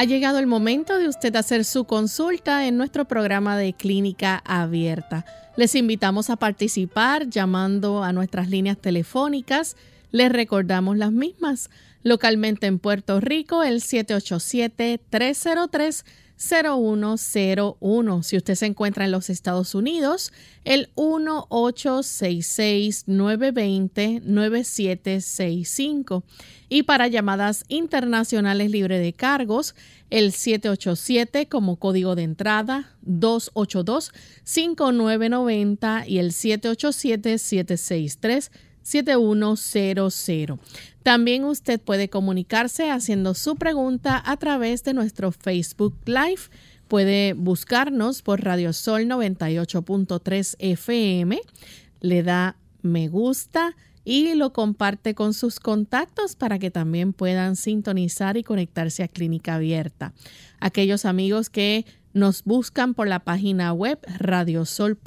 Ha llegado el momento de usted hacer su consulta en nuestro programa de clínica abierta. Les invitamos a participar llamando a nuestras líneas telefónicas. Les recordamos las mismas. Localmente en Puerto Rico, el 787-303. 0101. Si usted se encuentra en los Estados Unidos, el 1866-920-9765. Y para llamadas internacionales libre de cargos, el 787 como código de entrada, 282-5990 y el 787-763. 7100. También usted puede comunicarse haciendo su pregunta a través de nuestro Facebook Live. Puede buscarnos por Radio Sol 98.3 FM, le da me gusta y lo comparte con sus contactos para que también puedan sintonizar y conectarse a Clínica Abierta. Aquellos amigos que nos buscan por la página web radiosol.org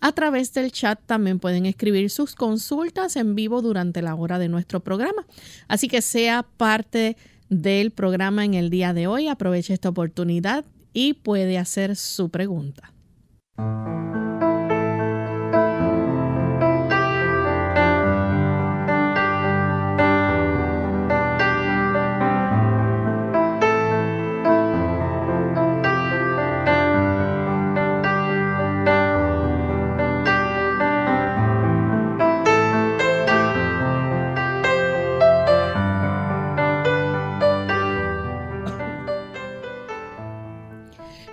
a través del chat también pueden escribir sus consultas en vivo durante la hora de nuestro programa. Así que sea parte del programa en el día de hoy, aproveche esta oportunidad y puede hacer su pregunta.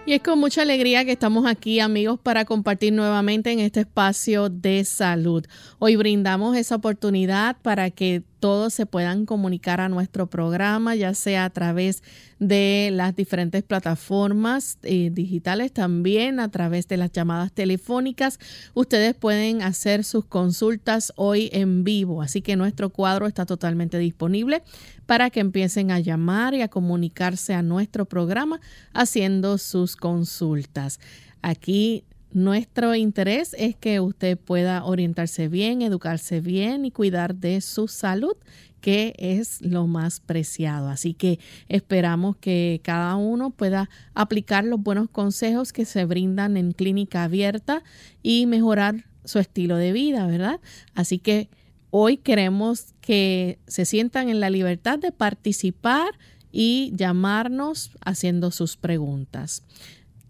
Y es con mucha alegría que estamos aquí, amigos, para compartir nuevamente en este espacio de salud. Hoy brindamos esa oportunidad para que todos se puedan comunicar a nuestro programa, ya sea a través de las diferentes plataformas eh, digitales, también a través de las llamadas telefónicas. Ustedes pueden hacer sus consultas hoy en vivo, así que nuestro cuadro está totalmente disponible para que empiecen a llamar y a comunicarse a nuestro programa haciendo sus consultas. Aquí nuestro interés es que usted pueda orientarse bien, educarse bien y cuidar de su salud, que es lo más preciado. Así que esperamos que cada uno pueda aplicar los buenos consejos que se brindan en clínica abierta y mejorar su estilo de vida, ¿verdad? Así que hoy queremos que se sientan en la libertad de participar y llamarnos haciendo sus preguntas.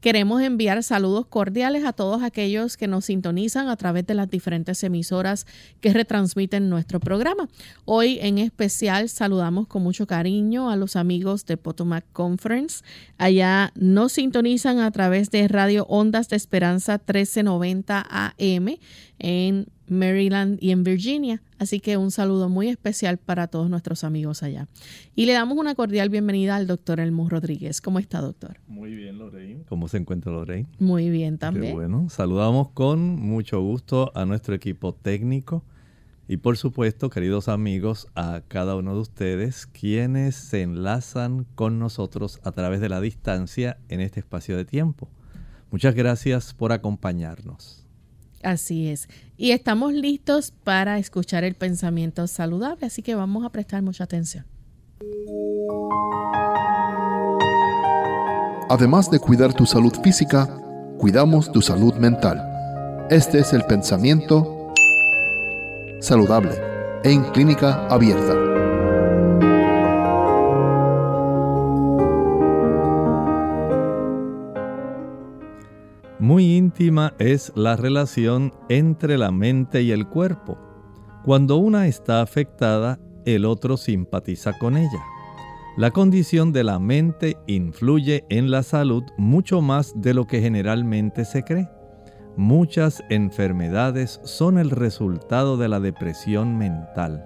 Queremos enviar saludos cordiales a todos aquellos que nos sintonizan a través de las diferentes emisoras que retransmiten nuestro programa. Hoy en especial saludamos con mucho cariño a los amigos de Potomac Conference. Allá nos sintonizan a través de Radio Ondas de Esperanza 1390 AM en Maryland y en Virginia. Así que un saludo muy especial para todos nuestros amigos allá. Y le damos una cordial bienvenida al doctor Elmo Rodríguez. ¿Cómo está, doctor? Muy bien, Lorraine. ¿Cómo se encuentra Lorraine? Muy bien también. Qué bueno. Saludamos con mucho gusto a nuestro equipo técnico y por supuesto, queridos amigos, a cada uno de ustedes quienes se enlazan con nosotros a través de la distancia en este espacio de tiempo. Muchas gracias por acompañarnos. Así es. Y estamos listos para escuchar el pensamiento saludable, así que vamos a prestar mucha atención. Además de cuidar tu salud física, cuidamos tu salud mental. Este es el pensamiento saludable en clínica abierta. Muy íntima es la relación entre la mente y el cuerpo. Cuando una está afectada, el otro simpatiza con ella. La condición de la mente influye en la salud mucho más de lo que generalmente se cree. Muchas enfermedades son el resultado de la depresión mental.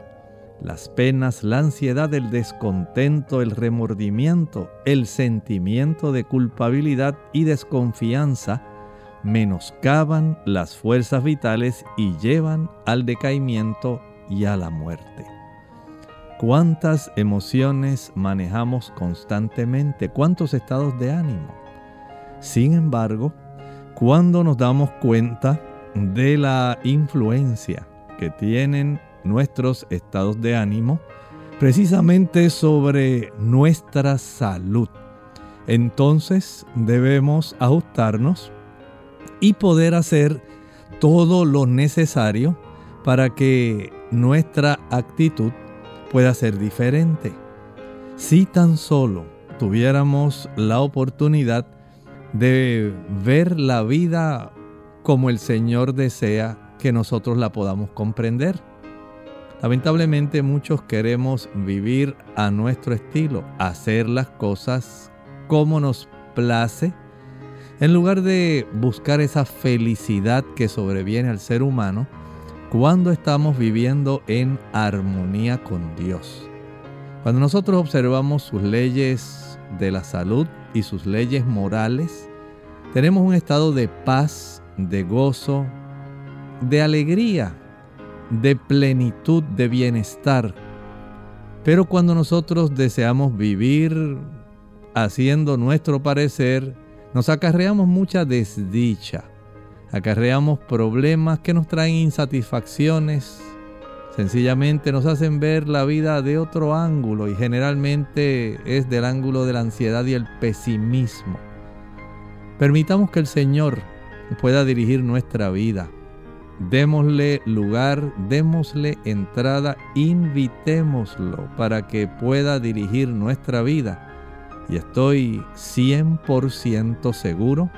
Las penas, la ansiedad, el descontento, el remordimiento, el sentimiento de culpabilidad y desconfianza menoscaban las fuerzas vitales y llevan al decaimiento y a la muerte. ¿Cuántas emociones manejamos constantemente? ¿Cuántos estados de ánimo? Sin embargo, cuando nos damos cuenta de la influencia que tienen nuestros estados de ánimo, precisamente sobre nuestra salud, entonces debemos ajustarnos y poder hacer todo lo necesario para que nuestra actitud pueda ser diferente. Si tan solo tuviéramos la oportunidad de ver la vida como el Señor desea que nosotros la podamos comprender. Lamentablemente muchos queremos vivir a nuestro estilo, hacer las cosas como nos place, en lugar de buscar esa felicidad que sobreviene al ser humano cuando estamos viviendo en armonía con Dios. Cuando nosotros observamos sus leyes de la salud y sus leyes morales, tenemos un estado de paz, de gozo, de alegría, de plenitud, de bienestar. Pero cuando nosotros deseamos vivir haciendo nuestro parecer, nos acarreamos mucha desdicha acarreamos problemas que nos traen insatisfacciones, sencillamente nos hacen ver la vida de otro ángulo y generalmente es del ángulo de la ansiedad y el pesimismo. Permitamos que el Señor pueda dirigir nuestra vida. Démosle lugar, démosle entrada, invitémoslo para que pueda dirigir nuestra vida. Y estoy 100% seguro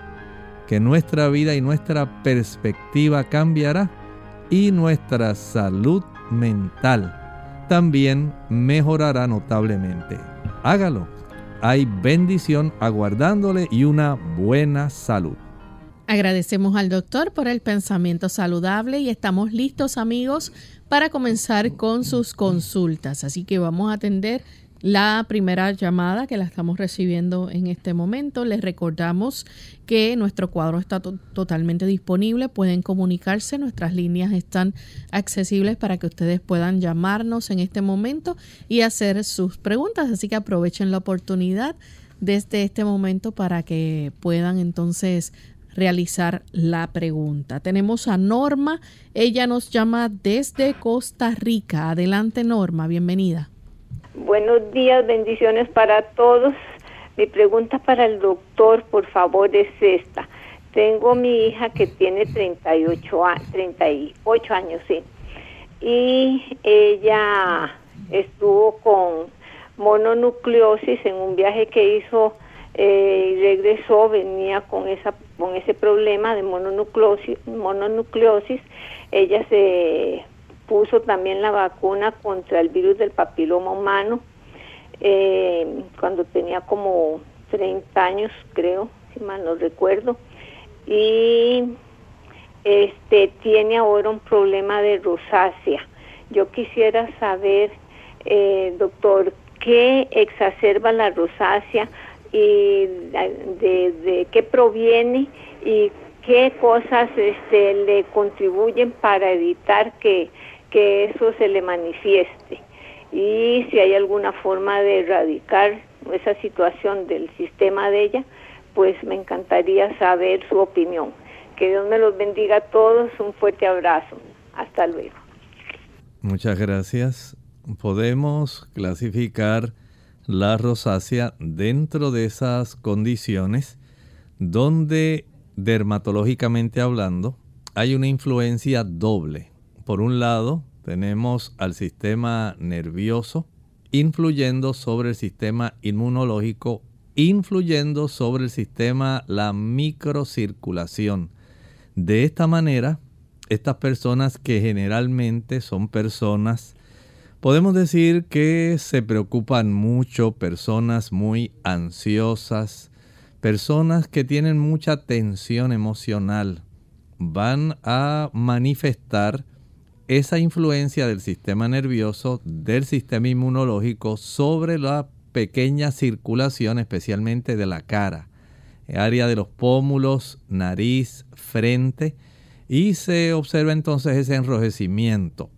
que nuestra vida y nuestra perspectiva cambiará y nuestra salud mental también mejorará notablemente. Hágalo. Hay bendición aguardándole y una buena salud. Agradecemos al doctor por el pensamiento saludable y estamos listos amigos para comenzar con sus consultas. Así que vamos a atender la primera llamada que la estamos recibiendo en este momento. Les recordamos que nuestro cuadro está totalmente disponible. Pueden comunicarse, nuestras líneas están accesibles para que ustedes puedan llamarnos en este momento y hacer sus preguntas. Así que aprovechen la oportunidad desde este momento para que puedan entonces realizar la pregunta. Tenemos a Norma, ella nos llama desde Costa Rica. Adelante Norma, bienvenida. Buenos días, bendiciones para todos. Mi pregunta para el doctor, por favor, es esta. Tengo mi hija que tiene 38, 38 años, sí. Y ella estuvo con mononucleosis en un viaje que hizo eh, y regresó, venía con, esa, con ese problema de mononucleosis, mononucleosis. Ella se puso también la vacuna contra el virus del papiloma humano eh, cuando tenía como 30 años, creo, si mal no recuerdo. Y este tiene ahora un problema de rosácea. Yo quisiera saber, eh, doctor, qué exacerba la rosácea y de, de qué proviene y qué cosas este, le contribuyen para evitar que que eso se le manifieste y si hay alguna forma de erradicar esa situación del sistema de ella, pues me encantaría saber su opinión. Que Dios me los bendiga a todos, un fuerte abrazo. Hasta luego. Muchas gracias. Podemos clasificar la rosácea dentro de esas condiciones donde dermatológicamente hablando hay una influencia doble por un lado, tenemos al sistema nervioso influyendo sobre el sistema inmunológico, influyendo sobre el sistema la microcirculación. De esta manera, estas personas que generalmente son personas Podemos decir que se preocupan mucho personas muy ansiosas, personas que tienen mucha tensión emocional. Van a manifestar esa influencia del sistema nervioso, del sistema inmunológico sobre la pequeña circulación, especialmente de la cara, área de los pómulos, nariz, frente, y se observa entonces ese enrojecimiento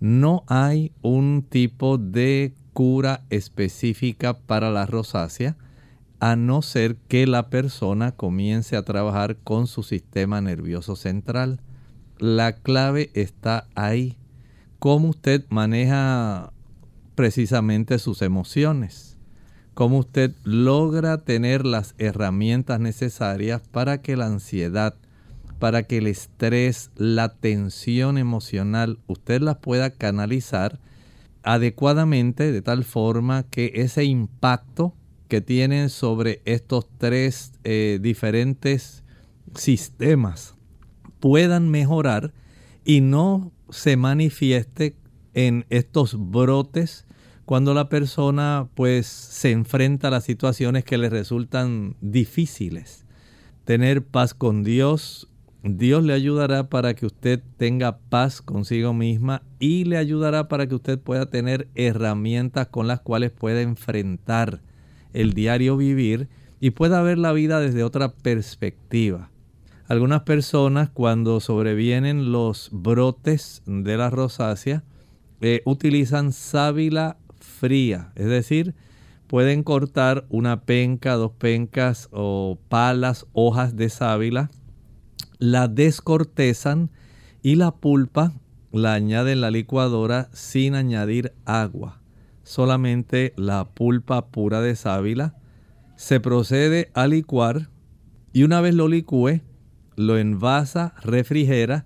no hay un tipo de cura específica para la rosácea a no ser que la persona comience a trabajar con su sistema nervioso central. La clave está ahí. Cómo usted maneja precisamente sus emociones. Cómo usted logra tener las herramientas necesarias para que la ansiedad, para que el estrés, la tensión emocional, usted las pueda canalizar adecuadamente de tal forma que ese impacto que tienen sobre estos tres eh, diferentes sistemas puedan mejorar y no se manifieste en estos brotes cuando la persona pues se enfrenta a las situaciones que le resultan difíciles. Tener paz con Dios, Dios le ayudará para que usted tenga paz consigo misma y le ayudará para que usted pueda tener herramientas con las cuales pueda enfrentar el diario vivir y pueda ver la vida desde otra perspectiva. Algunas personas cuando sobrevienen los brotes de la rosácea eh, utilizan sábila fría, es decir, pueden cortar una penca, dos pencas o palas, hojas de sábila la descortezan y la pulpa la añaden en la licuadora sin añadir agua. Solamente la pulpa pura de sábila. Se procede a licuar y una vez lo licúe, lo envasa, refrigera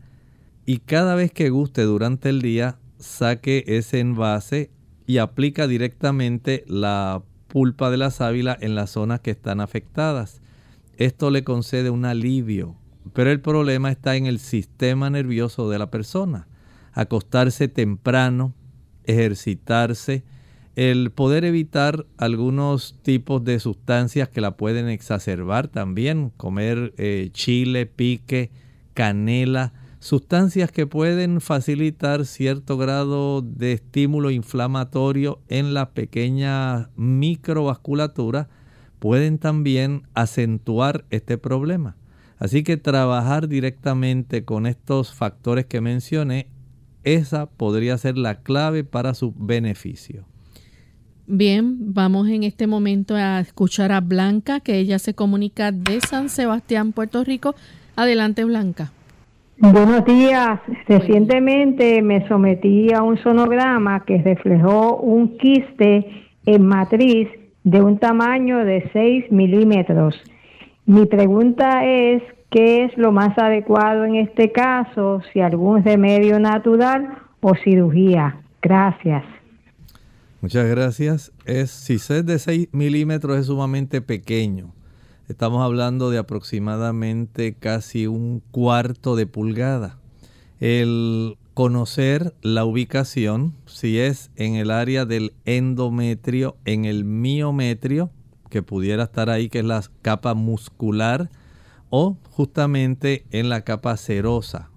y cada vez que guste durante el día, saque ese envase y aplica directamente la pulpa de la sábila en las zonas que están afectadas. Esto le concede un alivio, pero el problema está en el sistema nervioso de la persona. Acostarse temprano, ejercitarse, el poder evitar algunos tipos de sustancias que la pueden exacerbar también, comer eh, chile, pique, canela, sustancias que pueden facilitar cierto grado de estímulo inflamatorio en la pequeña microvasculatura, pueden también acentuar este problema. Así que trabajar directamente con estos factores que mencioné, esa podría ser la clave para su beneficio. Bien, vamos en este momento a escuchar a Blanca, que ella se comunica de San Sebastián, Puerto Rico. Adelante, Blanca. Buenos días. Recientemente me sometí a un sonograma que reflejó un quiste en matriz de un tamaño de 6 milímetros. Mi pregunta es, ¿qué es lo más adecuado en este caso? Si algún remedio natural o cirugía. Gracias. Muchas gracias. Es, si es de 6 milímetros es sumamente pequeño. Estamos hablando de aproximadamente casi un cuarto de pulgada. El conocer la ubicación, si es en el área del endometrio, en el miometrio, que pudiera estar ahí, que es la capa muscular, o justamente en la capa serosa,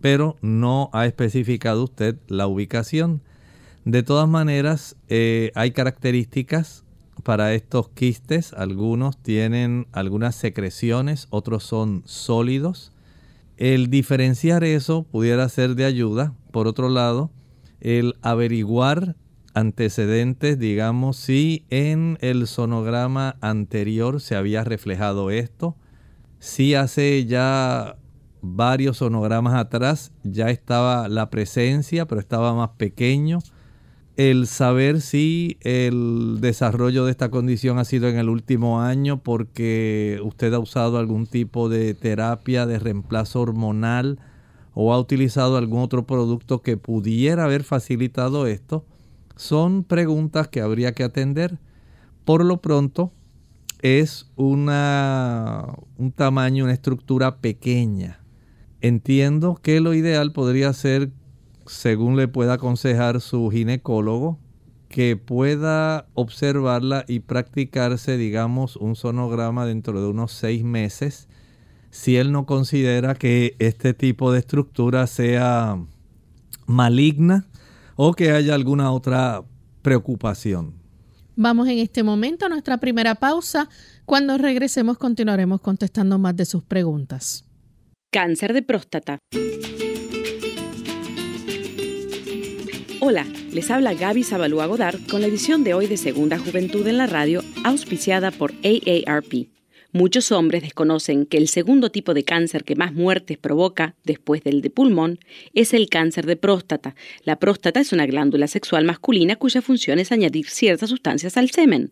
pero no ha especificado usted la ubicación. De todas maneras, eh, hay características para estos quistes. Algunos tienen algunas secreciones, otros son sólidos. El diferenciar eso pudiera ser de ayuda. Por otro lado, el averiguar antecedentes, digamos, si en el sonograma anterior se había reflejado esto, si hace ya varios sonogramas atrás ya estaba la presencia, pero estaba más pequeño. El saber si el desarrollo de esta condición ha sido en el último año porque usted ha usado algún tipo de terapia de reemplazo hormonal o ha utilizado algún otro producto que pudiera haber facilitado esto son preguntas que habría que atender. Por lo pronto, es una, un tamaño, una estructura pequeña. Entiendo que lo ideal podría ser según le pueda aconsejar su ginecólogo, que pueda observarla y practicarse, digamos, un sonograma dentro de unos seis meses, si él no considera que este tipo de estructura sea maligna o que haya alguna otra preocupación. Vamos en este momento a nuestra primera pausa. Cuando regresemos continuaremos contestando más de sus preguntas. Cáncer de próstata. Hola, les habla Gaby Zabalúa Godard con la edición de hoy de Segunda Juventud en la Radio, auspiciada por AARP. Muchos hombres desconocen que el segundo tipo de cáncer que más muertes provoca, después del de pulmón, es el cáncer de próstata. La próstata es una glándula sexual masculina cuya función es añadir ciertas sustancias al semen.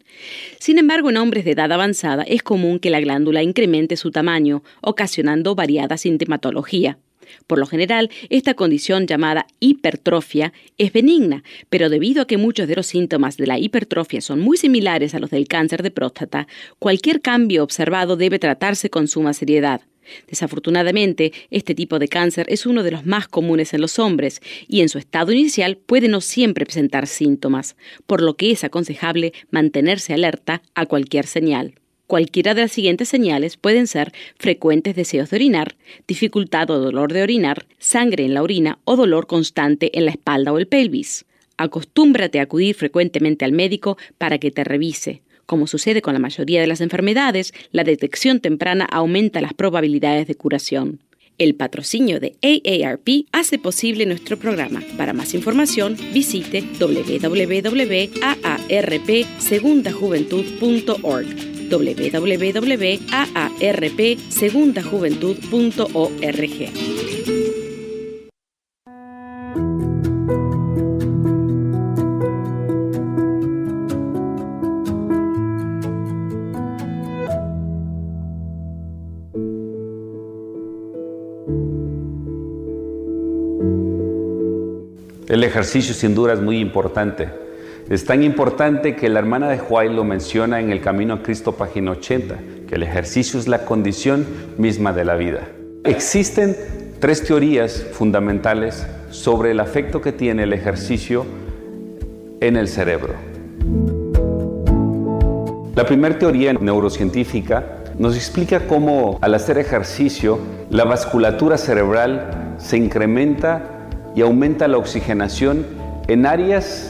Sin embargo, en hombres de edad avanzada es común que la glándula incremente su tamaño, ocasionando variada sintomatología. Por lo general, esta condición llamada hipertrofia es benigna, pero debido a que muchos de los síntomas de la hipertrofia son muy similares a los del cáncer de próstata, cualquier cambio observado debe tratarse con suma seriedad. Desafortunadamente, este tipo de cáncer es uno de los más comunes en los hombres y en su estado inicial puede no siempre presentar síntomas, por lo que es aconsejable mantenerse alerta a cualquier señal. Cualquiera de las siguientes señales pueden ser frecuentes deseos de orinar, dificultad o dolor de orinar, sangre en la orina o dolor constante en la espalda o el pelvis. Acostúmbrate a acudir frecuentemente al médico para que te revise. Como sucede con la mayoría de las enfermedades, la detección temprana aumenta las probabilidades de curación. El patrocinio de AARP hace posible nuestro programa. Para más información, visite www.aarpsegundajuventud.org www.aarpsegundajuventud.org. El ejercicio sin duda es muy importante es tan importante que la hermana de Juárez lo menciona en el Camino a Cristo, página 80, que el ejercicio es la condición misma de la vida. Existen tres teorías fundamentales sobre el afecto que tiene el ejercicio en el cerebro. La primera teoría neurocientífica nos explica cómo al hacer ejercicio la vasculatura cerebral se incrementa y aumenta la oxigenación en áreas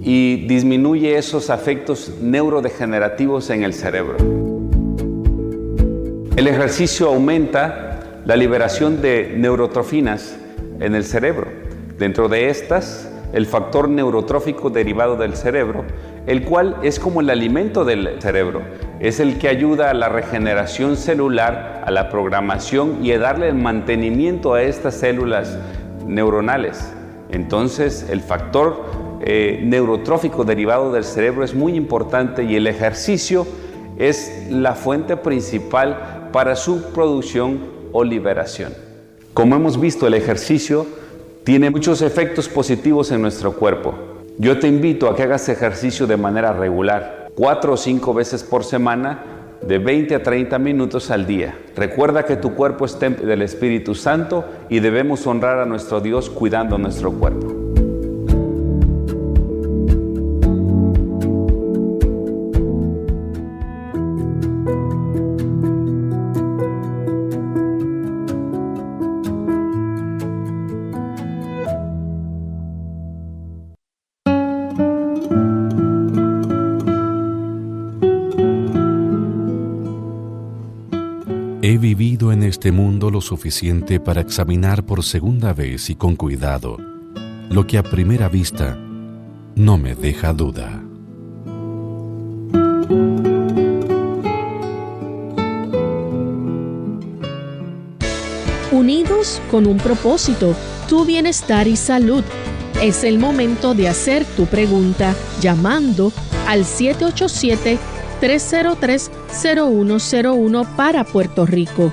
y disminuye esos afectos neurodegenerativos en el cerebro. El ejercicio aumenta la liberación de neurotrofinas en el cerebro. Dentro de estas, el factor neurotrófico derivado del cerebro, el cual es como el alimento del cerebro, es el que ayuda a la regeneración celular, a la programación y a darle el mantenimiento a estas células neuronales. Entonces, el factor eh, neurotrófico derivado del cerebro es muy importante y el ejercicio es la fuente principal para su producción o liberación. Como hemos visto, el ejercicio tiene muchos efectos positivos en nuestro cuerpo. Yo te invito a que hagas ejercicio de manera regular, cuatro o cinco veces por semana, de 20 a 30 minutos al día. Recuerda que tu cuerpo es templo del Espíritu Santo y debemos honrar a nuestro Dios cuidando nuestro cuerpo. Este mundo lo suficiente para examinar por segunda vez y con cuidado lo que a primera vista no me deja duda. Unidos con un propósito, tu bienestar y salud. Es el momento de hacer tu pregunta llamando al 787-303-0101 para Puerto Rico.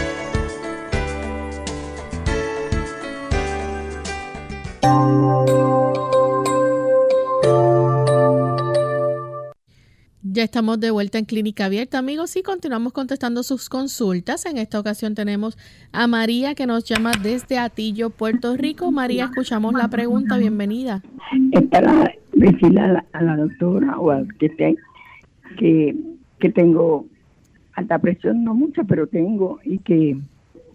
Ya estamos de vuelta en Clínica Abierta, amigos, y continuamos contestando sus consultas. En esta ocasión tenemos a María que nos llama desde Atillo, Puerto Rico. María, escuchamos la pregunta. Bienvenida. Es para decirle a la, doctora o al que, te, que, que tengo alta presión, no mucha, pero tengo, y que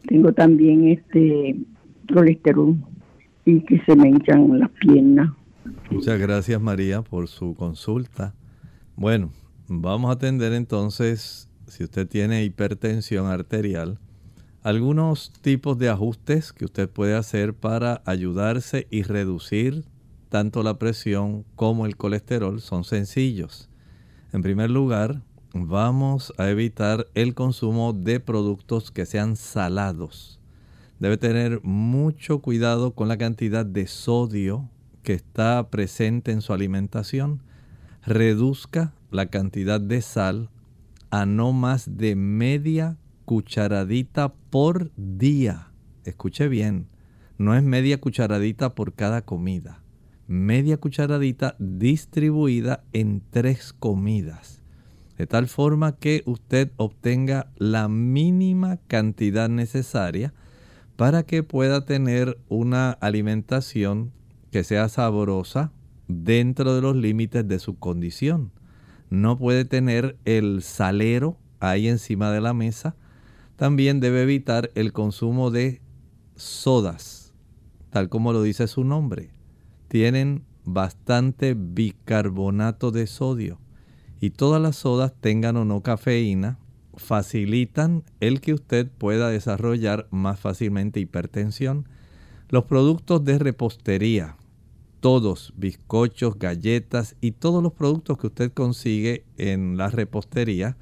tengo también este colesterol y que se me hinchan las piernas. Muchas gracias María por su consulta. Bueno, Vamos a atender entonces, si usted tiene hipertensión arterial, algunos tipos de ajustes que usted puede hacer para ayudarse y reducir tanto la presión como el colesterol son sencillos. En primer lugar, vamos a evitar el consumo de productos que sean salados. Debe tener mucho cuidado con la cantidad de sodio que está presente en su alimentación. Reduzca la cantidad de sal a no más de media cucharadita por día. Escuche bien, no es media cucharadita por cada comida. Media cucharadita distribuida en tres comidas. De tal forma que usted obtenga la mínima cantidad necesaria para que pueda tener una alimentación que sea sabrosa dentro de los límites de su condición no puede tener el salero ahí encima de la mesa. También debe evitar el consumo de sodas, tal como lo dice su nombre. Tienen bastante bicarbonato de sodio y todas las sodas tengan o no cafeína facilitan el que usted pueda desarrollar más fácilmente hipertensión. Los productos de repostería, todos, bizcochos, galletas y todos los productos que usted consigue en la repostería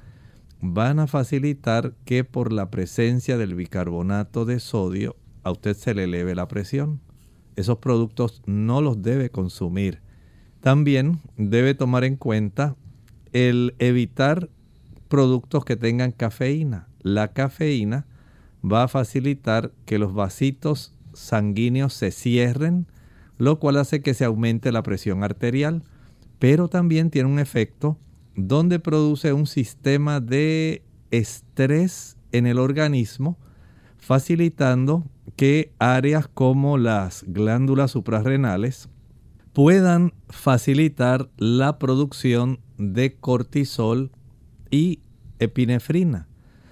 van a facilitar que por la presencia del bicarbonato de sodio a usted se le eleve la presión. Esos productos no los debe consumir. También debe tomar en cuenta el evitar productos que tengan cafeína. La cafeína va a facilitar que los vasitos sanguíneos se cierren, lo cual hace que se aumente la presión arterial, pero también tiene un efecto donde produce un sistema de estrés en el organismo, facilitando que áreas como las glándulas suprarrenales puedan facilitar la producción de cortisol y epinefrina,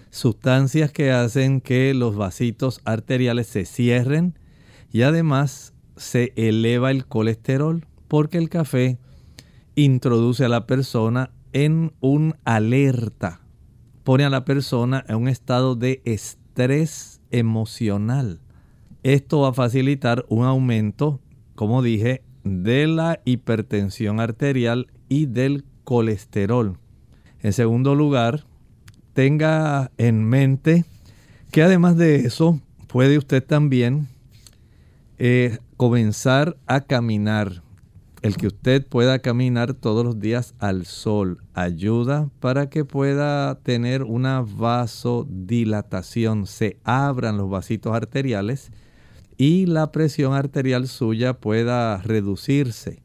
sustancias que hacen que los vasitos arteriales se cierren y además se eleva el colesterol porque el café introduce a la persona en un alerta, pone a la persona en un estado de estrés emocional. Esto va a facilitar un aumento, como dije, de la hipertensión arterial y del colesterol. En segundo lugar, tenga en mente que además de eso, puede usted también eh, comenzar a caminar. El que usted pueda caminar todos los días al sol ayuda para que pueda tener una vasodilatación, se abran los vasitos arteriales y la presión arterial suya pueda reducirse.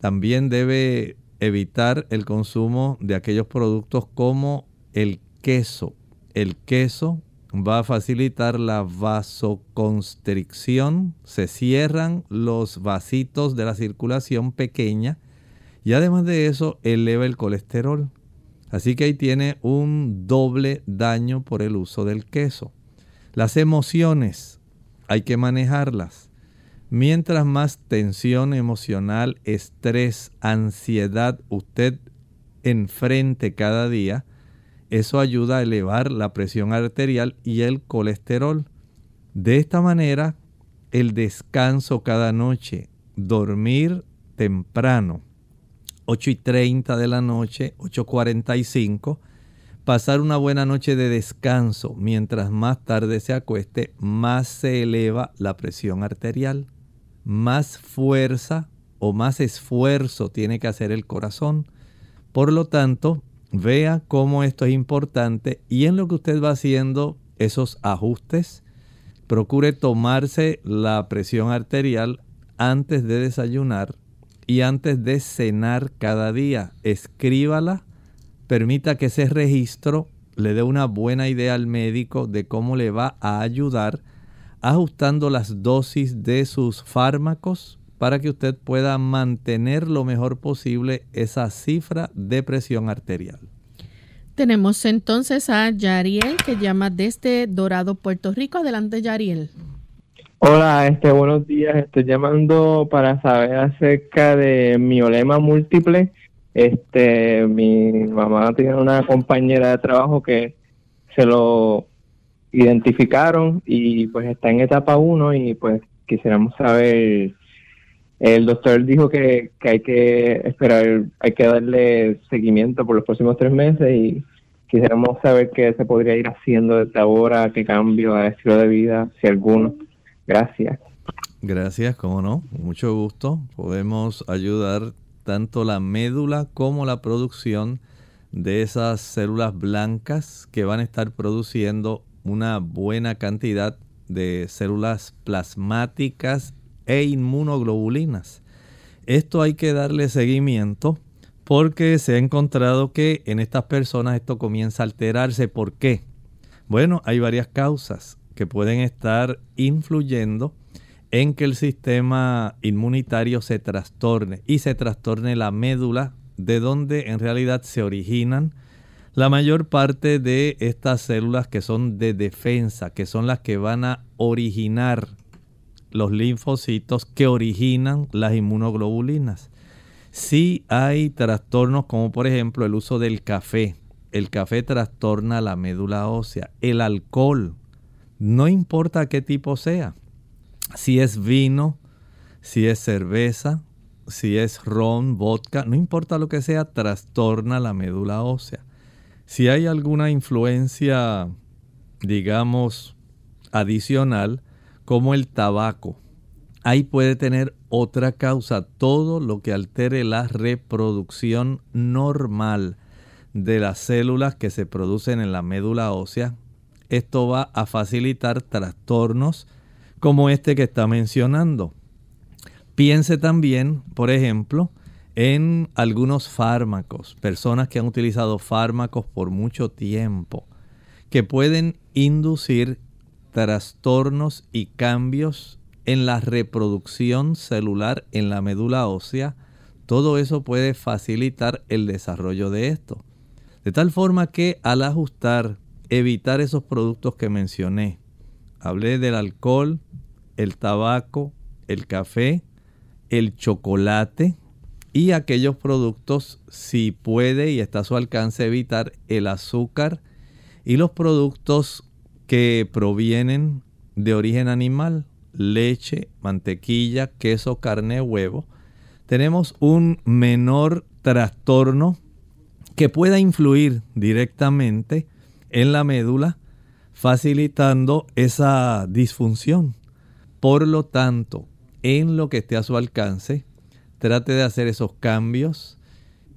También debe evitar el consumo de aquellos productos como el queso. El queso va a facilitar la vasoconstricción, se cierran los vasitos de la circulación pequeña y además de eso eleva el colesterol. Así que ahí tiene un doble daño por el uso del queso. Las emociones hay que manejarlas. Mientras más tensión emocional, estrés, ansiedad usted enfrente cada día, eso ayuda a elevar la presión arterial y el colesterol. De esta manera, el descanso cada noche, dormir temprano, 8 y 30 de la noche, 8.45, pasar una buena noche de descanso mientras más tarde se acueste, más se eleva la presión arterial, más fuerza o más esfuerzo tiene que hacer el corazón. Por lo tanto, vea cómo esto es importante y en lo que usted va haciendo esos ajustes, procure tomarse la presión arterial antes de desayunar y antes de cenar cada día. Escríbala, permita que ese registro le dé una buena idea al médico de cómo le va a ayudar ajustando las dosis de sus fármacos para que usted pueda mantener lo mejor posible esa cifra de presión arterial. Tenemos entonces a Yariel que llama desde Dorado, Puerto Rico. Adelante, Yariel. Hola, este, buenos días. Estoy llamando para saber acerca de miolema múltiple. Este, mi mamá tiene una compañera de trabajo que se lo identificaron y pues está en etapa 1 y pues quisiéramos saber el doctor dijo que, que, hay que esperar, hay que darle seguimiento por los próximos tres meses y quisiéramos saber qué se podría ir haciendo desde ahora, qué cambio a estilo de vida, si alguno. Gracias. Gracias, cómo no, mucho gusto. Podemos ayudar tanto la médula como la producción de esas células blancas que van a estar produciendo una buena cantidad de células plasmáticas e inmunoglobulinas. Esto hay que darle seguimiento porque se ha encontrado que en estas personas esto comienza a alterarse. ¿Por qué? Bueno, hay varias causas que pueden estar influyendo en que el sistema inmunitario se trastorne y se trastorne la médula de donde en realidad se originan la mayor parte de estas células que son de defensa, que son las que van a originar los linfocitos que originan las inmunoglobulinas. Si hay trastornos como por ejemplo el uso del café. El café trastorna la médula ósea. El alcohol no importa qué tipo sea, si es vino, si es cerveza, si es ron, vodka, no importa lo que sea, trastorna la médula ósea. Si hay alguna influencia, digamos, adicional, como el tabaco, ahí puede tener otra causa, todo lo que altere la reproducción normal de las células que se producen en la médula ósea, esto va a facilitar trastornos como este que está mencionando. Piense también, por ejemplo, en algunos fármacos, personas que han utilizado fármacos por mucho tiempo, que pueden inducir trastornos y cambios en la reproducción celular en la médula ósea. Todo eso puede facilitar el desarrollo de esto. De tal forma que al ajustar evitar esos productos que mencioné. Hablé del alcohol, el tabaco, el café, el chocolate y aquellos productos, si puede y está a su alcance, evitar el azúcar y los productos que provienen de origen animal, leche, mantequilla, queso, carne, huevo. Tenemos un menor trastorno que pueda influir directamente en la médula, facilitando esa disfunción. Por lo tanto, en lo que esté a su alcance, trate de hacer esos cambios,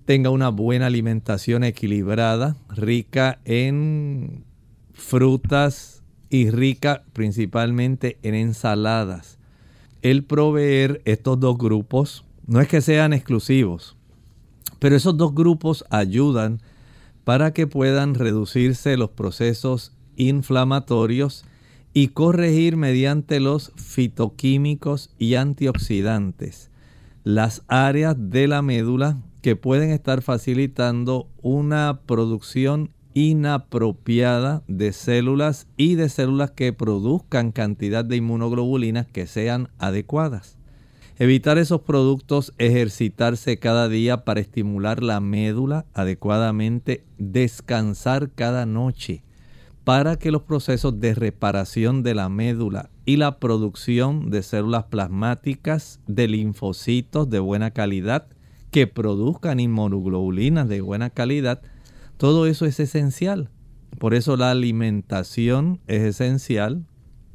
tenga una buena alimentación equilibrada, rica en frutas y rica principalmente en ensaladas. El proveer estos dos grupos no es que sean exclusivos, pero esos dos grupos ayudan para que puedan reducirse los procesos inflamatorios y corregir mediante los fitoquímicos y antioxidantes las áreas de la médula que pueden estar facilitando una producción inapropiada de células y de células que produzcan cantidad de inmunoglobulinas que sean adecuadas. Evitar esos productos, ejercitarse cada día para estimular la médula adecuadamente, descansar cada noche. para que los procesos de reparación de la médula y la producción de células plasmáticas, de linfocitos de buena calidad, que produzcan inmunoglobulinas de buena calidad, todo eso es esencial. Por eso la alimentación es esencial,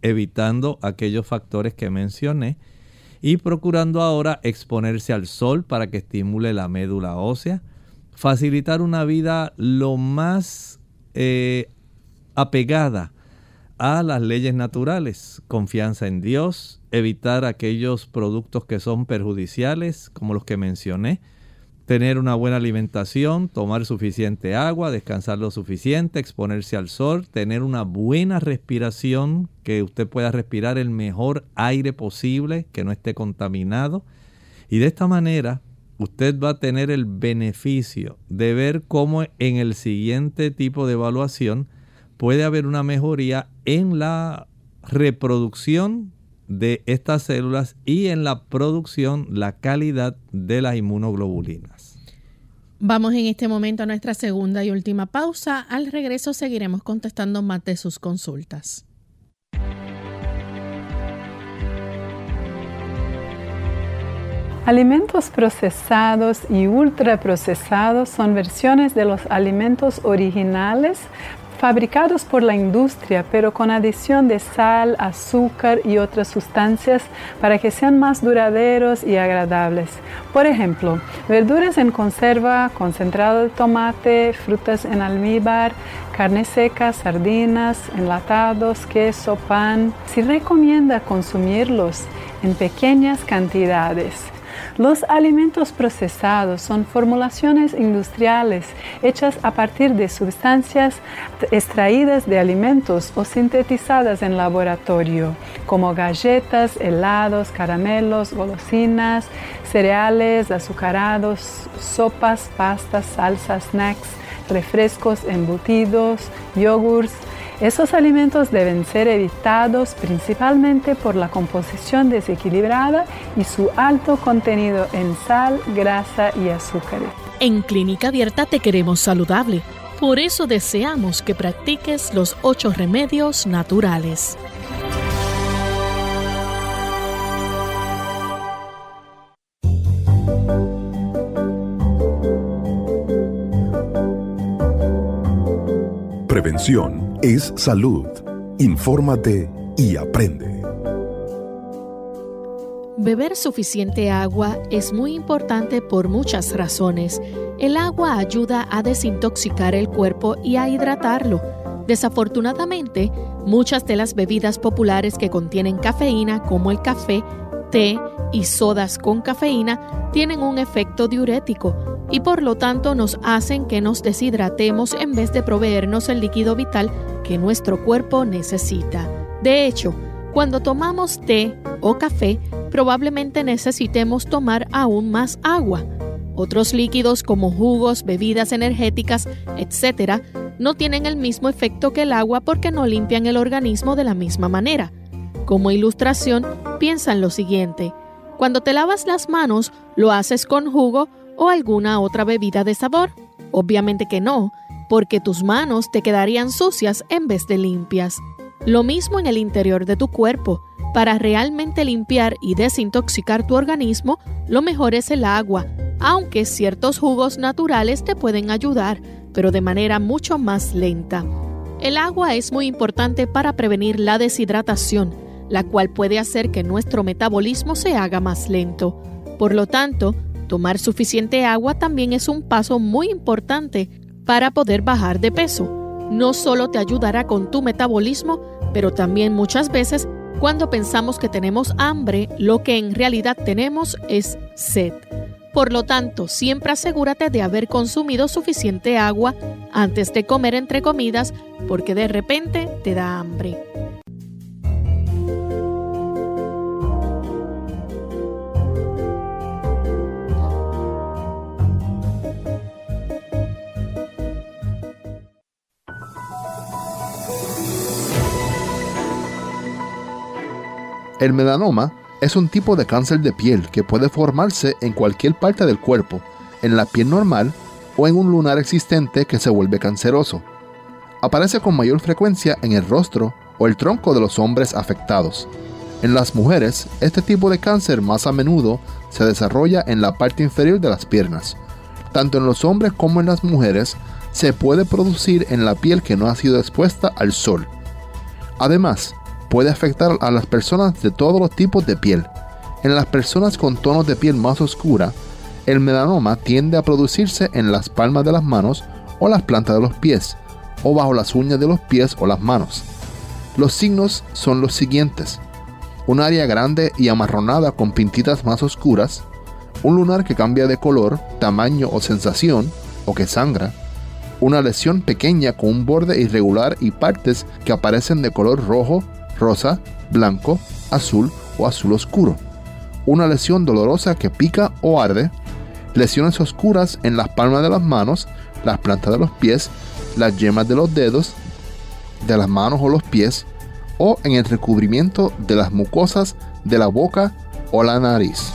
evitando aquellos factores que mencioné y procurando ahora exponerse al sol para que estimule la médula ósea, facilitar una vida lo más eh, apegada a las leyes naturales, confianza en Dios, evitar aquellos productos que son perjudiciales, como los que mencioné, tener una buena alimentación, tomar suficiente agua, descansar lo suficiente, exponerse al sol, tener una buena respiración, que usted pueda respirar el mejor aire posible, que no esté contaminado. Y de esta manera usted va a tener el beneficio de ver cómo en el siguiente tipo de evaluación puede haber una mejoría en la reproducción de estas células y en la producción, la calidad de las inmunoglobulinas. Vamos en este momento a nuestra segunda y última pausa. Al regreso seguiremos contestando más de sus consultas. Alimentos procesados y ultraprocesados son versiones de los alimentos originales fabricados por la industria, pero con adición de sal, azúcar y otras sustancias para que sean más duraderos y agradables. Por ejemplo, verduras en conserva, concentrado de tomate, frutas en almíbar, carne seca, sardinas, enlatados, queso, pan. Se recomienda consumirlos en pequeñas cantidades. Los alimentos procesados son formulaciones industriales hechas a partir de sustancias extraídas de alimentos o sintetizadas en laboratorio, como galletas, helados, caramelos, golosinas, cereales, azucarados, sopas, pastas, salsas, snacks, refrescos, embutidos, yogurts, esos alimentos deben ser evitados principalmente por la composición desequilibrada y su alto contenido en sal, grasa y azúcares. En Clínica Abierta te queremos saludable. Por eso deseamos que practiques los ocho remedios naturales. Prevención es salud. Infórmate y aprende. Beber suficiente agua es muy importante por muchas razones. El agua ayuda a desintoxicar el cuerpo y a hidratarlo. Desafortunadamente, muchas de las bebidas populares que contienen cafeína, como el café, té y sodas con cafeína, tienen un efecto diurético y por lo tanto nos hacen que nos deshidratemos en vez de proveernos el líquido vital que nuestro cuerpo necesita. De hecho, cuando tomamos té o café, probablemente necesitemos tomar aún más agua. Otros líquidos como jugos, bebidas energéticas, etc., no tienen el mismo efecto que el agua porque no limpian el organismo de la misma manera. Como ilustración, piensa en lo siguiente. Cuando te lavas las manos, lo haces con jugo o alguna otra bebida de sabor. Obviamente que no, porque tus manos te quedarían sucias en vez de limpias. Lo mismo en el interior de tu cuerpo. Para realmente limpiar y desintoxicar tu organismo, lo mejor es el agua, aunque ciertos jugos naturales te pueden ayudar, pero de manera mucho más lenta. El agua es muy importante para prevenir la deshidratación, la cual puede hacer que nuestro metabolismo se haga más lento. Por lo tanto, tomar suficiente agua también es un paso muy importante para poder bajar de peso. No solo te ayudará con tu metabolismo, pero también muchas veces cuando pensamos que tenemos hambre, lo que en realidad tenemos es sed. Por lo tanto, siempre asegúrate de haber consumido suficiente agua antes de comer entre comidas porque de repente te da hambre. El melanoma es un tipo de cáncer de piel que puede formarse en cualquier parte del cuerpo, en la piel normal o en un lunar existente que se vuelve canceroso. aparece con mayor frecuencia en el rostro o el tronco de los hombres afectados. En las mujeres, este tipo de cáncer más a menudo se desarrolla en la parte inferior de las piernas. Tanto en los hombres como en las mujeres, se puede producir en la piel que no ha sido expuesta al sol. Además, puede afectar a las personas de todos los tipos de piel. En las personas con tonos de piel más oscura, el melanoma tiende a producirse en las palmas de las manos o las plantas de los pies, o bajo las uñas de los pies o las manos. Los signos son los siguientes. Un área grande y amarronada con pintitas más oscuras, un lunar que cambia de color, tamaño o sensación, o que sangra, una lesión pequeña con un borde irregular y partes que aparecen de color rojo, rosa, blanco, azul o azul oscuro, una lesión dolorosa que pica o arde, lesiones oscuras en las palmas de las manos, las plantas de los pies, las yemas de los dedos, de las manos o los pies, o en el recubrimiento de las mucosas de la boca o la nariz.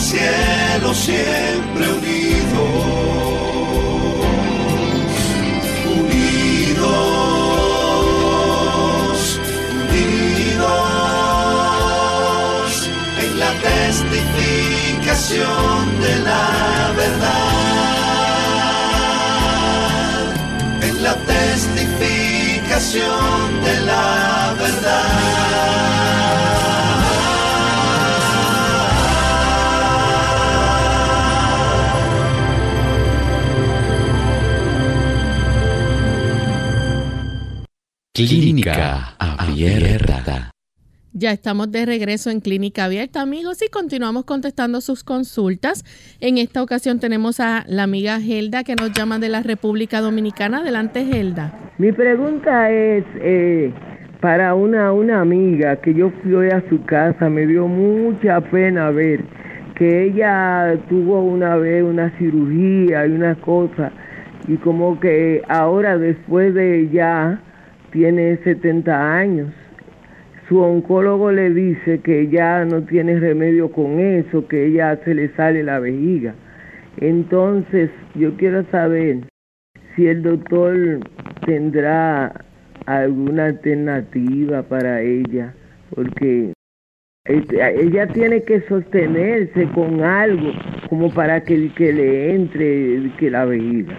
El cielo, siempre unidos. Unidos, unidos, en la testificación de la verdad en la testificación de la verdad. Clínica Abierta. Ya estamos de regreso en Clínica Abierta, amigos, y continuamos contestando sus consultas. En esta ocasión tenemos a la amiga Gelda que nos llama de la República Dominicana. Adelante, Gelda. Mi pregunta es eh, para una, una amiga que yo fui a su casa, me dio mucha pena ver que ella tuvo una vez una cirugía y una cosa, y como que ahora después de ya tiene 70 años. Su oncólogo le dice que ya no tiene remedio con eso, que ella se le sale la vejiga. Entonces, yo quiero saber si el doctor tendrá alguna alternativa para ella, porque este, ella tiene que sostenerse con algo como para que, que le entre que la vejiga.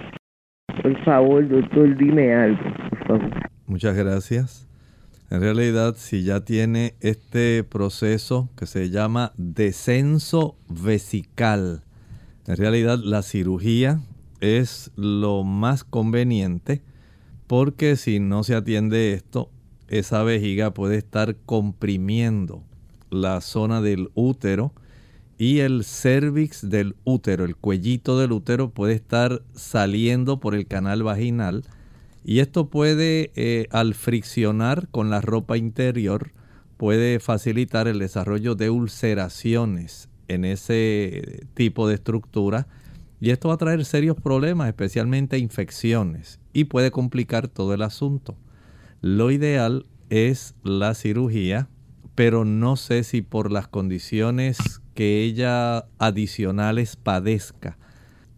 Por favor, doctor, dime algo, por favor. Muchas gracias. En realidad, si ya tiene este proceso que se llama descenso vesical, en realidad la cirugía es lo más conveniente porque si no se atiende esto, esa vejiga puede estar comprimiendo la zona del útero y el cervix del útero, el cuellito del útero puede estar saliendo por el canal vaginal y esto puede, eh, al friccionar con la ropa interior, puede facilitar el desarrollo de ulceraciones en ese tipo de estructura. Y esto va a traer serios problemas, especialmente infecciones, y puede complicar todo el asunto. Lo ideal es la cirugía, pero no sé si por las condiciones que ella adicionales padezca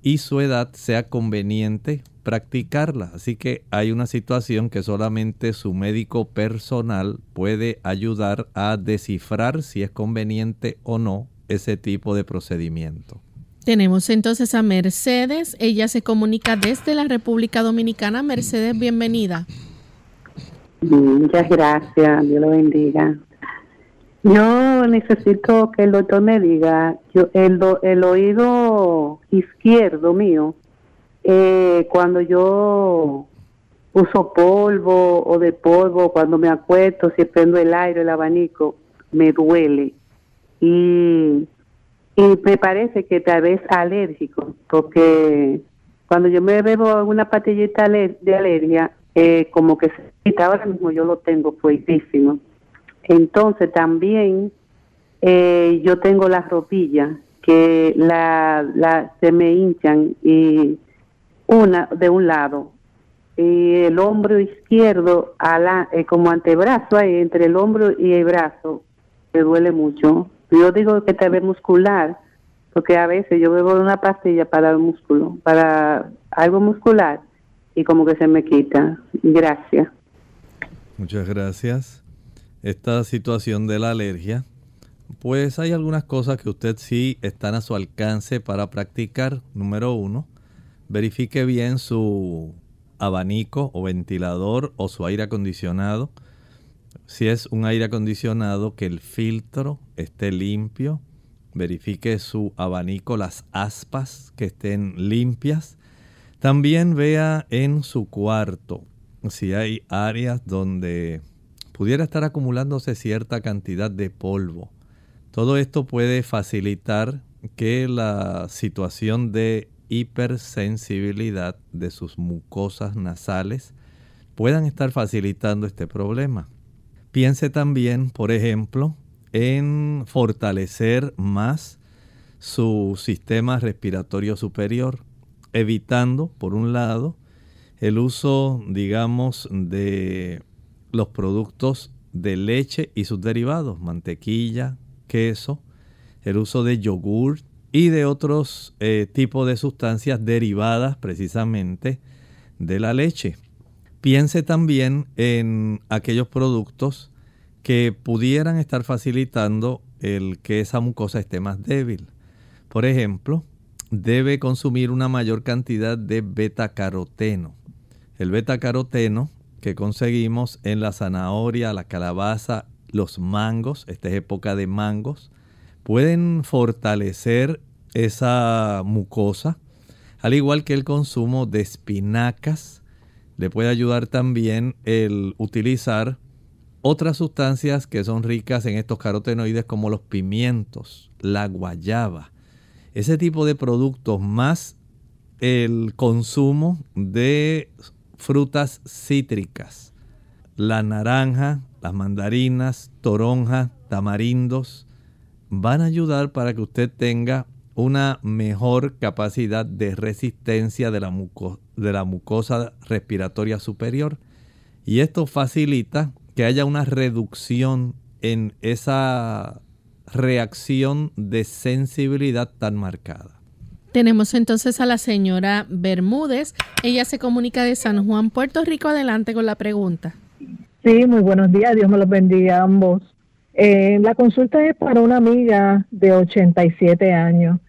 y su edad sea conveniente practicarla. Así que hay una situación que solamente su médico personal puede ayudar a descifrar si es conveniente o no ese tipo de procedimiento. Tenemos entonces a Mercedes. Ella se comunica desde la República Dominicana. Mercedes, bienvenida. Muchas gracias, Dios lo bendiga. Yo necesito que el doctor me diga, yo, el, do- el oído izquierdo mío, eh, cuando yo uso polvo o de polvo, cuando me acuesto, si prendo el aire, el abanico, me duele. Y, y me parece que tal vez alérgico, porque cuando yo me bebo una pastillita de alergia, eh, como que se quita, ahora mismo yo lo tengo fuertísimo. Entonces también eh, yo tengo las rodillas que la, la, se me hinchan y una de un lado y el hombro izquierdo, a la, eh, como antebrazo, ahí, entre el hombro y el brazo, me duele mucho. Yo digo que te ve muscular, porque a veces yo bebo una pastilla para el músculo, para algo muscular, y como que se me quita. Gracias. Muchas gracias. Esta situación de la alergia, pues hay algunas cosas que usted sí están a su alcance para practicar. Número uno, verifique bien su abanico o ventilador o su aire acondicionado. Si es un aire acondicionado, que el filtro esté limpio. Verifique su abanico, las aspas que estén limpias. También vea en su cuarto si hay áreas donde pudiera estar acumulándose cierta cantidad de polvo. Todo esto puede facilitar que la situación de hipersensibilidad de sus mucosas nasales puedan estar facilitando este problema. Piense también, por ejemplo, en fortalecer más su sistema respiratorio superior, evitando, por un lado, el uso, digamos, de los productos de leche y sus derivados, mantequilla, queso, el uso de yogur y de otros eh, tipos de sustancias derivadas precisamente de la leche. Piense también en aquellos productos que pudieran estar facilitando el que esa mucosa esté más débil. Por ejemplo, debe consumir una mayor cantidad de beta caroteno. El beta caroteno que conseguimos en la zanahoria, la calabaza, los mangos, esta es época de mangos, pueden fortalecer esa mucosa, al igual que el consumo de espinacas. Le puede ayudar también el utilizar otras sustancias que son ricas en estos carotenoides como los pimientos, la guayaba. Ese tipo de productos más el consumo de frutas cítricas, la naranja, las mandarinas, toronja, tamarindos, van a ayudar para que usted tenga una mejor capacidad de resistencia de la, de la mucosa respiratoria superior. Y esto facilita que haya una reducción en esa reacción de sensibilidad tan marcada. Tenemos entonces a la señora Bermúdez. Ella se comunica de San Juan, Puerto Rico. Adelante con la pregunta. Sí, muy buenos días. Dios me los bendiga a ambos. Eh, la consulta es para una amiga de 87 años.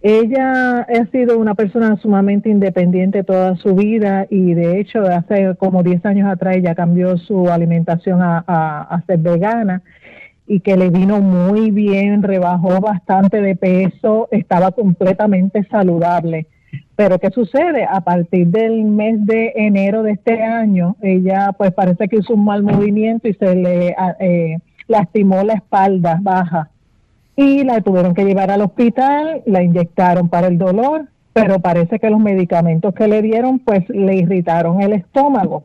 Ella ha sido una persona sumamente independiente toda su vida y de hecho hace como 10 años atrás ella cambió su alimentación a, a, ser vegana y que le vino muy bien, rebajó bastante de peso, estaba completamente saludable. Pero ¿qué sucede? A partir del mes de enero de este año, ella pues parece que hizo un mal movimiento y se le... Eh, lastimó la espalda baja y la tuvieron que llevar al hospital, la inyectaron para el dolor, pero parece que los medicamentos que le dieron pues le irritaron el estómago.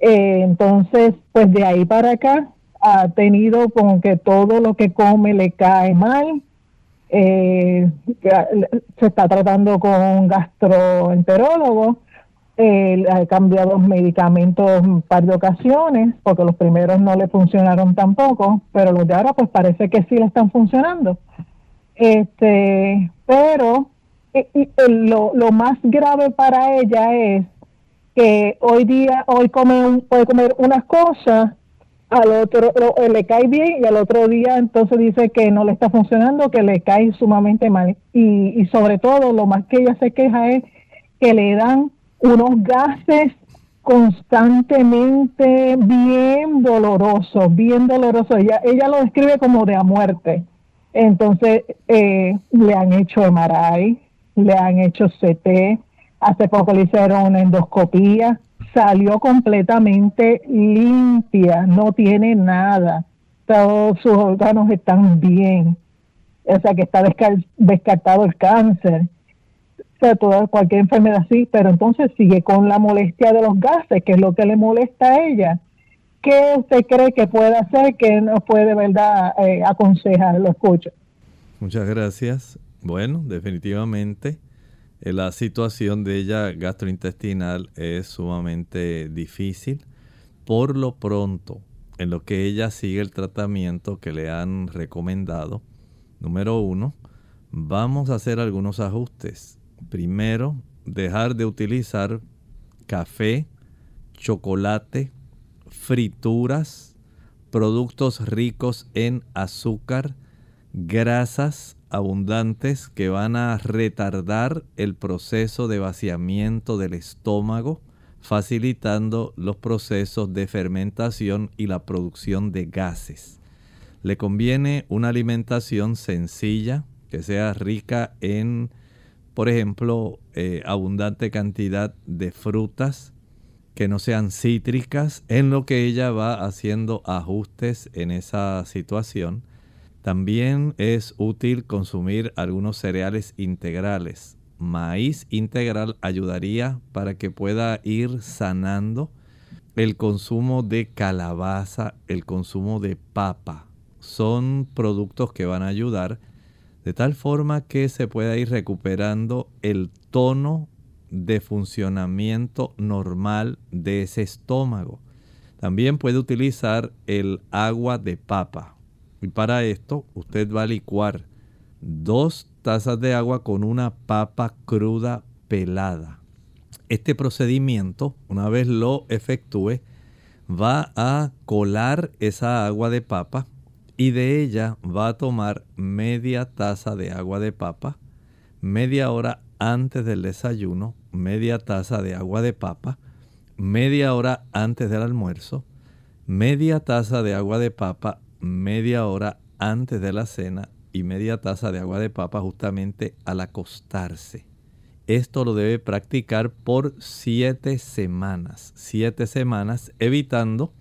Eh, entonces, pues de ahí para acá ha tenido como que todo lo que come le cae mal. Eh, se está tratando con un gastroenterólogo eh, ha cambiado medicamentos un par de ocasiones, porque los primeros no le funcionaron tampoco, pero los de ahora pues parece que sí le están funcionando. Este, pero lo, lo más grave para ella es que hoy día, hoy come puede comer unas cosas, al otro eh, le cae bien y al otro día entonces dice que no le está funcionando, que le cae sumamente mal. Y, y sobre todo lo más que ella se queja es que le dan unos gases constantemente bien dolorosos, bien dolorosos. Ella, ella lo describe como de a muerte. Entonces, eh, le han hecho MRI, le han hecho CT, hace poco le hicieron una endoscopía, salió completamente limpia, no tiene nada, todos sus órganos están bien, o sea que está descartado el cáncer toda cualquier enfermedad así, pero entonces sigue con la molestia de los gases, que es lo que le molesta a ella. ¿Qué usted cree que puede hacer que nos puede de verdad eh, aconsejar? Lo escucho. Muchas gracias. Bueno, definitivamente Eh, la situación de ella gastrointestinal es sumamente difícil. Por lo pronto, en lo que ella sigue el tratamiento que le han recomendado, número uno, vamos a hacer algunos ajustes. Primero, dejar de utilizar café, chocolate, frituras, productos ricos en azúcar, grasas abundantes que van a retardar el proceso de vaciamiento del estómago, facilitando los procesos de fermentación y la producción de gases. Le conviene una alimentación sencilla, que sea rica en, por ejemplo, eh, abundante cantidad de frutas, que no sean cítricas, en lo que ella va haciendo ajustes en esa situación también es útil consumir algunos cereales integrales. Maíz integral ayudaría para que pueda ir sanando el consumo de calabaza, el consumo de papa. Son productos que van a ayudar de tal forma que se pueda ir recuperando el tono de funcionamiento normal de ese estómago. También puede utilizar el agua de papa. Y para esto usted va a licuar dos tazas de agua con una papa cruda pelada. Este procedimiento, una vez lo efectúe, va a colar esa agua de papa y de ella va a tomar media taza de agua de papa, media hora antes del desayuno, media taza de agua de papa, media hora antes del almuerzo, media taza de agua de papa media hora antes de la cena y media taza de agua de papa justamente al acostarse. Esto lo debe practicar por siete semanas. Siete semanas evitando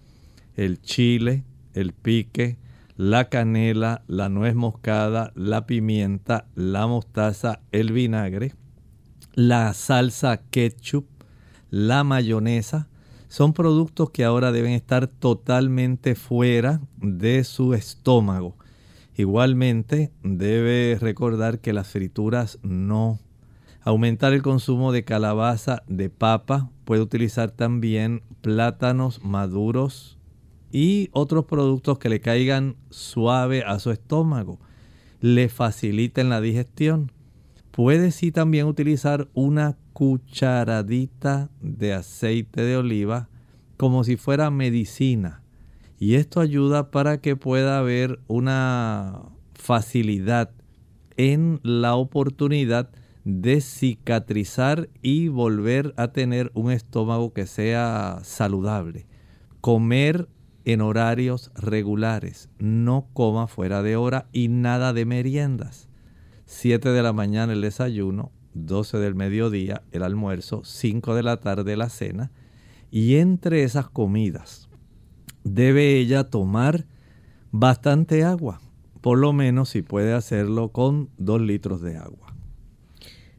el chile, el pique, la canela, la nuez moscada, la pimienta, la mostaza, el vinagre, la salsa ketchup, la mayonesa, son productos que ahora deben estar totalmente fuera de su estómago. Igualmente debe recordar que las frituras no. Aumentar el consumo de calabaza, de papa, puede utilizar también plátanos maduros y otros productos que le caigan suave a su estómago, le faciliten la digestión. Puede sí también utilizar una cucharadita de aceite de oliva como si fuera medicina. Y esto ayuda para que pueda haber una facilidad en la oportunidad de cicatrizar y volver a tener un estómago que sea saludable. Comer en horarios regulares, no coma fuera de hora y nada de meriendas. 7 de la mañana el desayuno, 12 del mediodía el almuerzo, 5 de la tarde la cena. Y entre esas comidas debe ella tomar bastante agua, por lo menos si puede hacerlo con 2 litros de agua.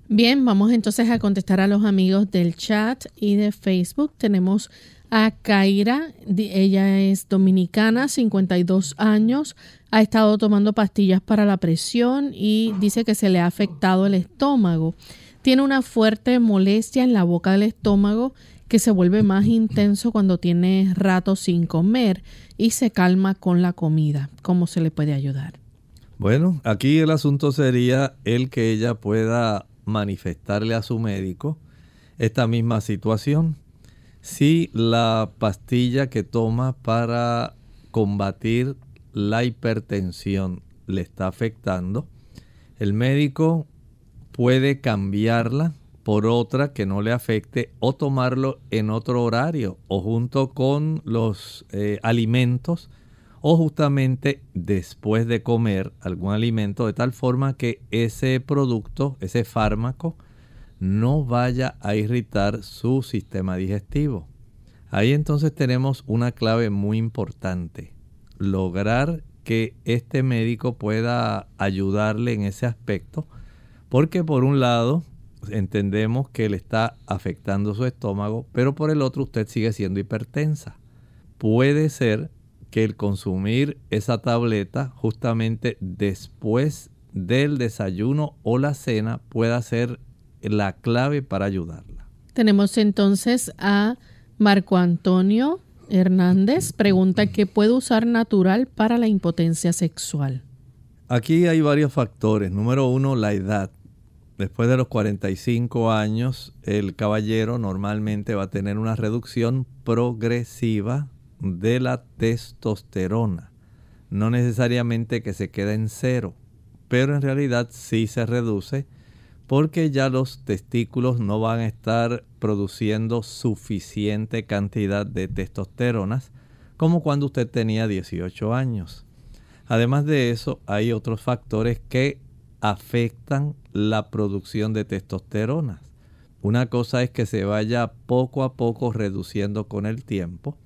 Bien, vamos entonces a contestar a los amigos del chat y de Facebook. Tenemos a Kaira, ella es dominicana, 52 años, ha estado tomando pastillas para la presión y dice que se le ha afectado el estómago. Tiene una fuerte molestia en la boca del estómago que se vuelve más intenso cuando tiene rato sin comer y se calma con la comida. ¿Cómo se le puede ayudar? Bueno, aquí el asunto sería el que ella pueda manifestarle a su médico esta misma situación si la pastilla que toma para combatir la hipertensión le está afectando, el médico puede cambiarla por otra que no le afecte o tomarlo en otro horario o junto con los eh, alimentos o justamente después de comer algún alimento de tal forma que ese producto, ese fármaco, no vaya a irritar su sistema digestivo. Ahí entonces tenemos una clave muy importante, lograr que este médico pueda ayudarle en ese aspecto, porque por un lado entendemos que le está afectando su estómago, pero por el otro usted sigue siendo hipertensa. Puede ser que el consumir esa tableta justamente después del desayuno o la cena pueda ser la clave para ayudarla. Tenemos entonces a Marco Antonio Hernández. Pregunta qué puede usar natural para la impotencia sexual. Aquí hay varios factores. Número uno, la edad. Después de los 45 años, el caballero normalmente va a tener una reducción progresiva de la testosterona. No necesariamente que se quede en cero, pero en realidad sí se reduce porque ya los testículos no van a estar produciendo suficiente cantidad de testosteronas como cuando usted tenía 18 años. Además de eso, hay otros factores que afectan la producción de testosterona. Una cosa es que se vaya poco a poco reduciendo con el tiempo.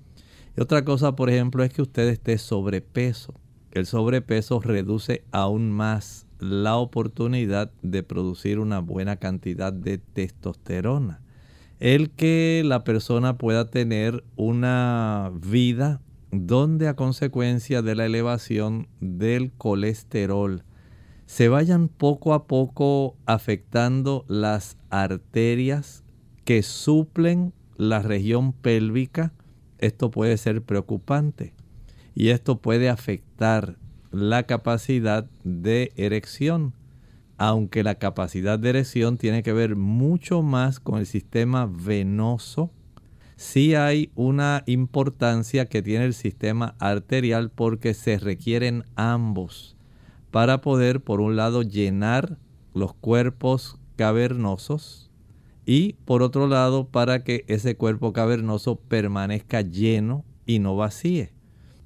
Y otra cosa, por ejemplo, es que usted esté sobrepeso. El sobrepeso reduce aún más la oportunidad de producir una buena cantidad de testosterona. El que la persona pueda tener una vida donde a consecuencia de la elevación del colesterol se vayan poco a poco afectando las arterias que suplen la región pélvica, esto puede ser preocupante y esto puede afectar la capacidad de erección, aunque la capacidad de erección tiene que ver mucho más con el sistema venoso, sí hay una importancia que tiene el sistema arterial porque se requieren ambos para poder, por un lado, llenar los cuerpos cavernosos y, por otro lado, para que ese cuerpo cavernoso permanezca lleno y no vacíe.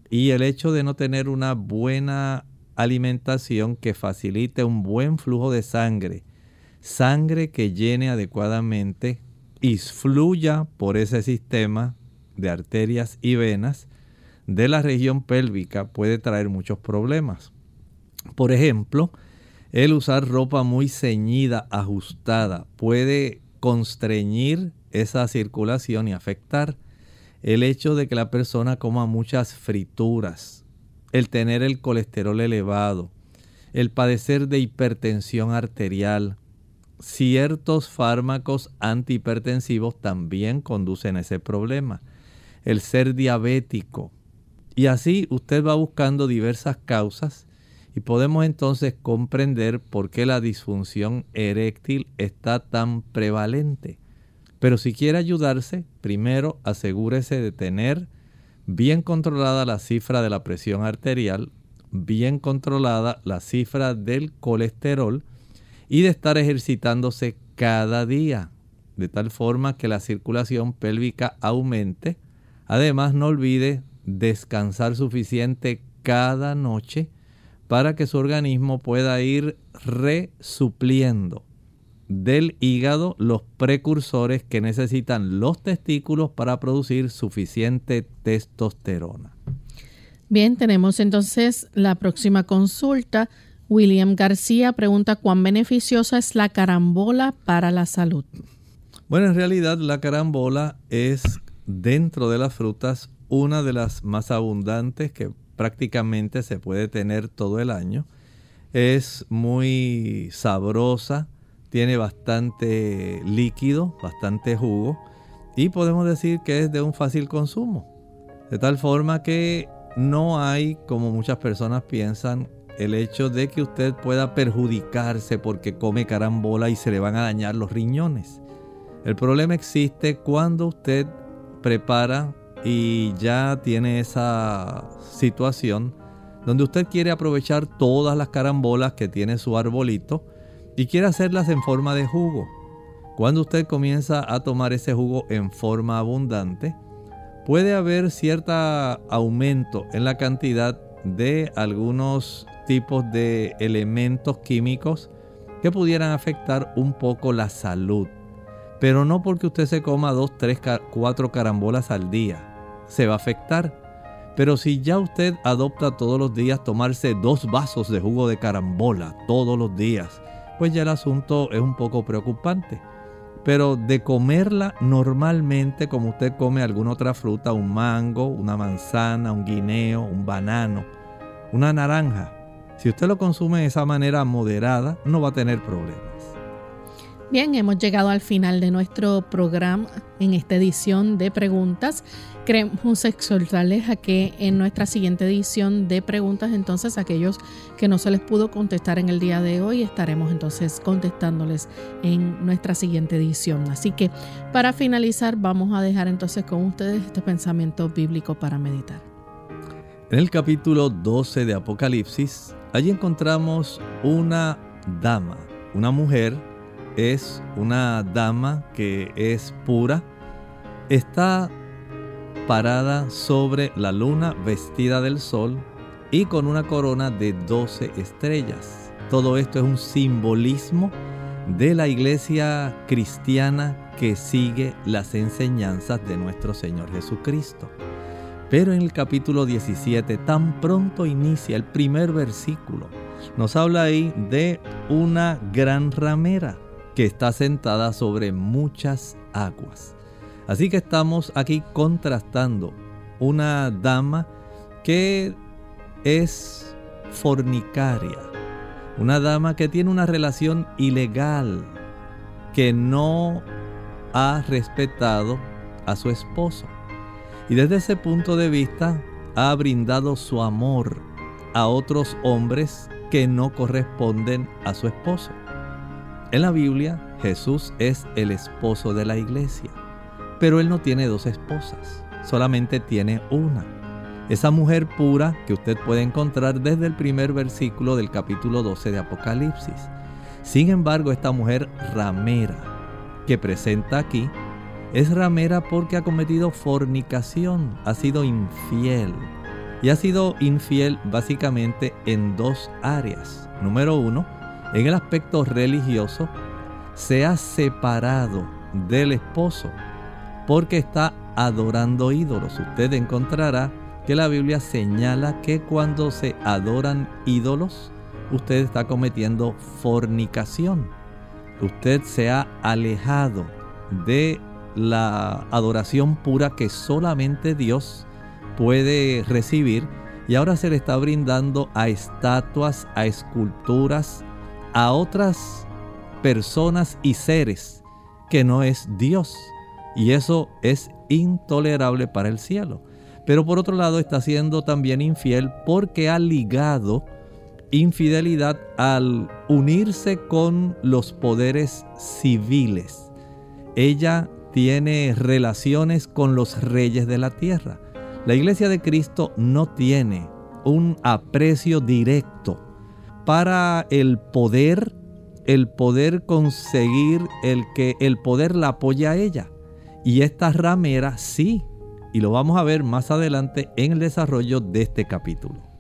Y el hecho de no tener una buena alimentación que facilite un buen flujo de sangre, sangre que llene adecuadamente y fluya por ese sistema de arterias y venas de la región pélvica puede traer muchos problemas. Por ejemplo, el usar ropa muy ceñida, ajustada, puede constreñir esa circulación y afectar el hecho de que la persona coma muchas frituras, el tener el colesterol elevado, el padecer de hipertensión arterial, ciertos fármacos antihipertensivos también conducen a ese problema. El ser diabético. Y así usted va buscando diversas causas y podemos entonces comprender por qué la disfunción eréctil está tan prevalente. Pero si quiere ayudarse, primero asegúrese de tener bien controlada la cifra de la presión arterial, bien controlada la cifra del colesterol y de estar ejercitándose cada día, de tal forma que la circulación pélvica aumente. Además, no olvide descansar suficiente cada noche para que su organismo pueda ir resupliendo del hígado los precursores que necesitan los testículos para producir suficiente testosterona. Bien, tenemos entonces la próxima consulta. William García pregunta cuán beneficiosa es la carambola para la salud. Bueno, en realidad la carambola es dentro de las frutas una de las más abundantes que prácticamente se puede tener todo el año. Es muy sabrosa, tiene bastante líquido, bastante jugo y podemos decir que es de un fácil consumo. De tal forma que no hay, como muchas personas piensan, el hecho de que usted pueda perjudicarse porque come carambola y se le van a dañar los riñones. El problema existe cuando usted prepara y ya tiene esa situación donde usted quiere aprovechar todas las carambolas que tiene su arbolito y quiere hacerlas en forma de jugo. Cuando usted comienza a tomar ese jugo en forma abundante, puede haber cierto aumento en la cantidad de algunos tipos de elementos químicos que pudieran afectar un poco la salud. Pero no porque usted se coma dos, tres, cuatro carambolas al día se va a afectar. Pero si ya usted adopta todos los días tomarse dos vasos de jugo de carambola todos los días, pues ya el asunto es un poco preocupante. Pero de comerla normalmente como usted come alguna otra fruta, un mango, una manzana, un guineo, un banano, una naranja, si usted lo consume de esa manera moderada, no va a tener problemas. Bien, hemos llegado al final de nuestro programa en esta edición de preguntas. Queremos exhortarles a que en nuestra siguiente edición de preguntas, entonces aquellos que no se les pudo contestar en el día de hoy, estaremos entonces contestándoles en nuestra siguiente edición. Así que para finalizar, vamos a dejar entonces con ustedes este pensamiento bíblico para meditar. En el capítulo 12 de Apocalipsis, allí encontramos una dama, una mujer es una dama que es pura. Está parada sobre la luna vestida del sol y con una corona de 12 estrellas. Todo esto es un simbolismo de la iglesia cristiana que sigue las enseñanzas de nuestro Señor Jesucristo. Pero en el capítulo 17, tan pronto inicia el primer versículo, nos habla ahí de una gran ramera que está sentada sobre muchas aguas. Así que estamos aquí contrastando una dama que es fornicaria, una dama que tiene una relación ilegal, que no ha respetado a su esposo. Y desde ese punto de vista ha brindado su amor a otros hombres que no corresponden a su esposo. En la Biblia, Jesús es el esposo de la iglesia, pero él no tiene dos esposas, solamente tiene una. Esa mujer pura que usted puede encontrar desde el primer versículo del capítulo 12 de Apocalipsis. Sin embargo, esta mujer ramera que presenta aquí es ramera porque ha cometido fornicación, ha sido infiel. Y ha sido infiel básicamente en dos áreas. Número uno, en el aspecto religioso, se ha separado del esposo porque está adorando ídolos. Usted encontrará que la Biblia señala que cuando se adoran ídolos, usted está cometiendo fornicación. Usted se ha alejado de la adoración pura que solamente Dios puede recibir y ahora se le está brindando a estatuas, a esculturas, a otras personas y seres que no es Dios. Y eso es intolerable para el cielo. Pero por otro lado está siendo también infiel porque ha ligado infidelidad al unirse con los poderes civiles. Ella tiene relaciones con los reyes de la tierra. La iglesia de Cristo no tiene un aprecio directo para el poder, el poder conseguir el que el poder la apoya a ella. Y esta ramera sí, y lo vamos a ver más adelante en el desarrollo de este capítulo.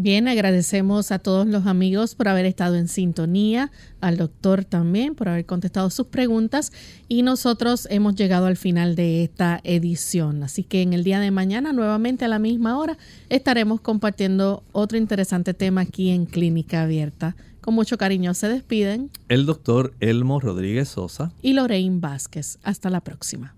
Bien, agradecemos a todos los amigos por haber estado en sintonía, al doctor también por haber contestado sus preguntas y nosotros hemos llegado al final de esta edición. Así que en el día de mañana, nuevamente a la misma hora, estaremos compartiendo otro interesante tema aquí en Clínica Abierta. Con mucho cariño se despiden el doctor Elmo Rodríguez Sosa y Lorraine Vázquez. Hasta la próxima.